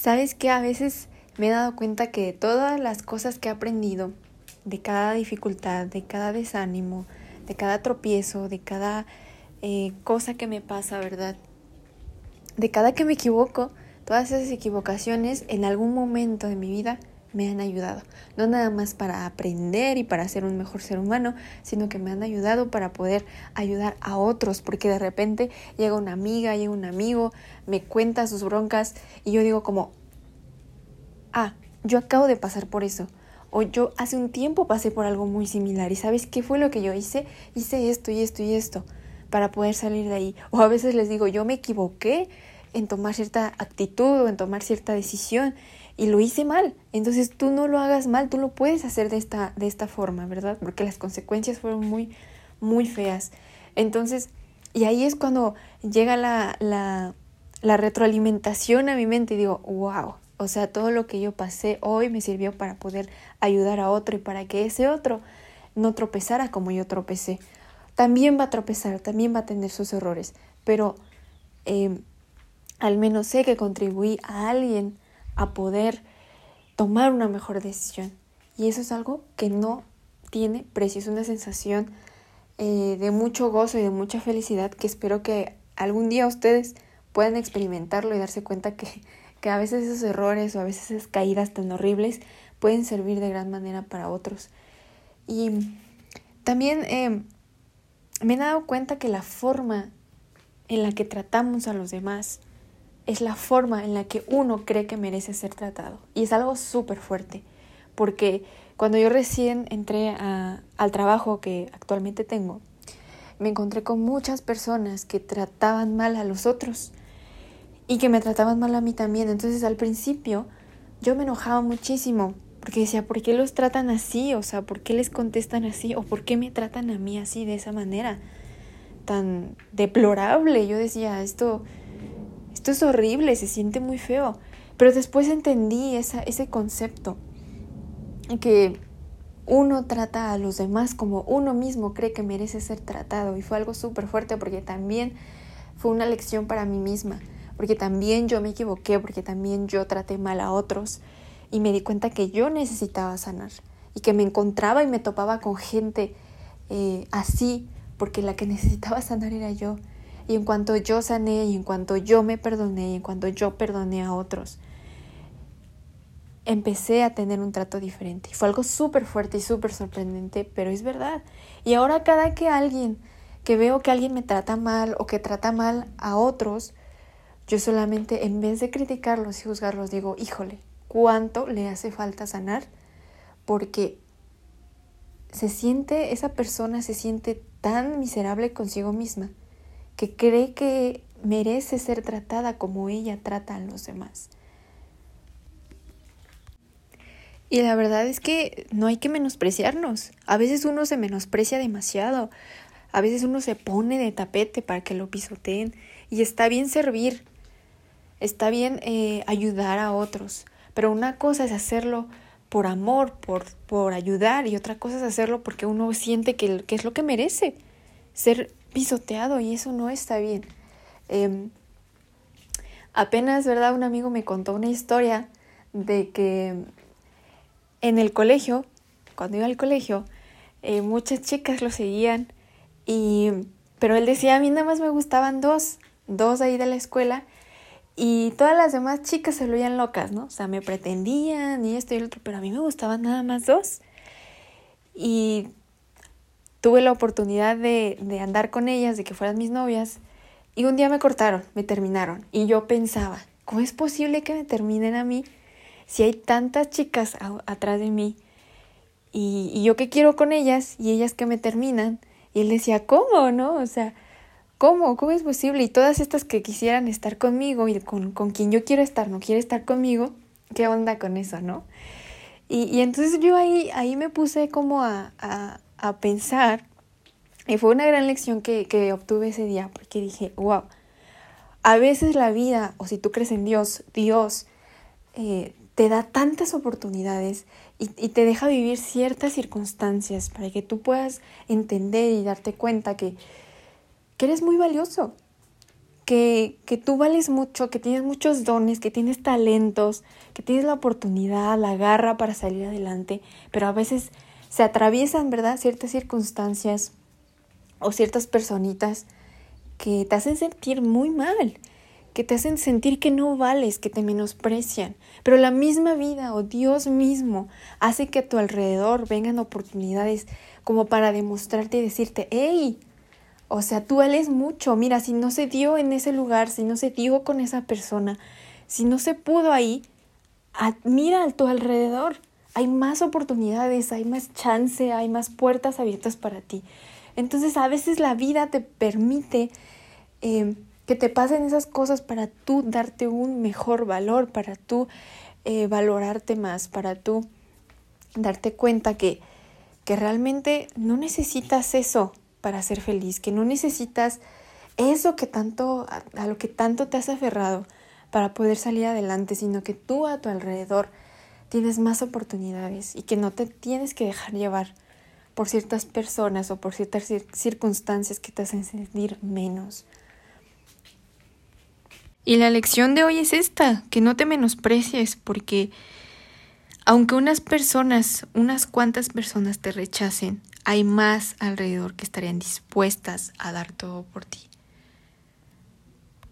Sabes que a veces me he dado cuenta que todas las cosas que he aprendido, de cada dificultad, de cada desánimo, de cada tropiezo, de cada eh, cosa que me pasa, ¿verdad? De cada que me equivoco, todas esas equivocaciones en algún momento de mi vida me han ayudado. No nada más para aprender y para ser un mejor ser humano, sino que me han ayudado para poder ayudar a otros, porque de repente llega una amiga, llega un amigo, me cuenta sus broncas y yo digo como, ah, yo acabo de pasar por eso. O yo hace un tiempo pasé por algo muy similar y sabes qué fue lo que yo hice? Hice esto y esto y esto para poder salir de ahí. O a veces les digo, yo me equivoqué en tomar cierta actitud o en tomar cierta decisión y lo hice mal. Entonces tú no lo hagas mal, tú lo puedes hacer de esta, de esta forma, ¿verdad? Porque las consecuencias fueron muy, muy feas. Entonces, y ahí es cuando llega la, la, retroalimentación a mi mente y digo, wow, o sea, todo lo que yo pasé hoy me sirvió para poder ayudar a otro y para que ese otro no tropezara como yo tropecé. También va a tropezar, también va a tener sus errores, pero eh, al menos sé que contribuí a alguien a poder tomar una mejor decisión. Y eso es algo que no tiene precio, es una sensación eh, de mucho gozo y de mucha felicidad que espero que algún día ustedes puedan experimentarlo y darse cuenta que, que a veces esos errores o a veces esas caídas tan horribles pueden servir de gran manera para otros. Y también eh, me he dado cuenta que la forma en la que tratamos a los demás es la forma en la que uno cree que merece ser tratado. Y es algo súper fuerte, porque cuando yo recién entré al trabajo que actualmente tengo, me encontré con muchas personas que trataban mal a los otros y que me trataban mal a mí también. Entonces al principio yo me enojaba muchísimo porque decía, ¿por qué los tratan así? O sea, ¿por qué les contestan así? ¿O por qué me tratan a mí así de esa manera tan deplorable? Yo decía, esto esto es horrible, se siente muy feo. Pero después entendí ese concepto, que uno trata a los demás como uno mismo cree que merece ser tratado. Y fue algo súper fuerte porque también fue una lección para mí misma, porque también yo me equivoqué, porque también yo traté mal a otros y me di cuenta que yo necesitaba sanar y que me encontraba y me topaba con gente eh, así, porque la que necesitaba sanar era yo. Y en cuanto yo sané y en cuanto yo me perdoné y en cuanto yo perdoné a otros, empecé a tener un trato diferente. Fue algo súper fuerte y súper sorprendente, pero es verdad. Y ahora cada que alguien, que veo que alguien me trata mal o que trata mal a otros, yo solamente en vez de criticarlos y juzgarlos digo, híjole, ¿cuánto le hace falta sanar? Porque se siente, esa persona se siente tan miserable consigo misma que cree que merece ser tratada como ella trata a los demás. Y la verdad es que no hay que menospreciarnos. A veces uno se menosprecia demasiado. A veces uno se pone de tapete para que lo pisoteen. Y está bien servir. Está bien eh, ayudar a otros. Pero una cosa es hacerlo por amor, por, por ayudar. Y otra cosa es hacerlo porque uno siente que, que es lo que merece. Ser pisoteado y eso no está bien. Em, apenas, ¿verdad? Un amigo me contó una historia de que en el colegio, cuando iba al colegio, eh, muchas chicas lo seguían y pero él decía a mí nada más me gustaban dos, dos ahí de la escuela y todas las demás chicas se lo oían locas, ¿no? O sea, me pretendían y esto y el otro, pero a mí me gustaban nada más dos. Y tuve la oportunidad de, de andar con ellas, de que fueran mis novias, y un día me cortaron, me terminaron. Y yo pensaba, ¿cómo es posible que me terminen a mí si hay tantas chicas atrás de mí? Y, y, yo qué quiero con ellas y ellas que me terminan. Y él decía, ¿cómo? ¿No? O sea, ¿cómo? ¿Cómo es posible? Y todas estas que quisieran estar conmigo y con, con quien yo quiero estar, no quiere estar conmigo, ¿qué onda con eso, no? Y, y entonces yo ahí, ahí me puse como a, a pensar, y fue una gran lección que, que obtuve ese día, porque dije, wow, a veces la vida, o si tú crees en Dios, Dios eh, te da tantas oportunidades y, y, te deja vivir ciertas circunstancias para que tú puedas entender y darte cuenta que, que eres muy valioso, que, que tú vales mucho, que tienes muchos dones, que tienes talentos, que tienes la oportunidad, la garra para salir adelante, pero a veces se atraviesan, ¿verdad? Ciertas circunstancias o ciertas personitas que te hacen sentir muy mal, que te hacen sentir que no vales, que te menosprecian. Pero la misma vida o Dios mismo hace que a tu alrededor vengan oportunidades como para demostrarte y decirte, hey, o sea, tú vales mucho. Mira, si no se dio en ese lugar, si no se dio con esa persona, si no se pudo ahí, mira a tu alrededor. Hay más oportunidades, hay más chance, hay más puertas abiertas para ti. Entonces a veces la vida te permite eh, que te pasen esas cosas para tú darte un mejor valor, para tú eh, valorarte más, para tú darte cuenta que, que realmente no necesitas eso para ser feliz, que no necesitas eso que tanto, a, lo que tanto te has aferrado para poder salir adelante, sino que tú a tu alrededor tienes más oportunidades y que no te tienes que dejar llevar por ciertas personas o por ciertas circunstancias que te hacen sentir menos. Y la lección de hoy es esta, que no te menosprecies, porque aunque unas personas, unas cuantas personas te rechacen, hay más alrededor que estarían dispuestas a dar todo por ti.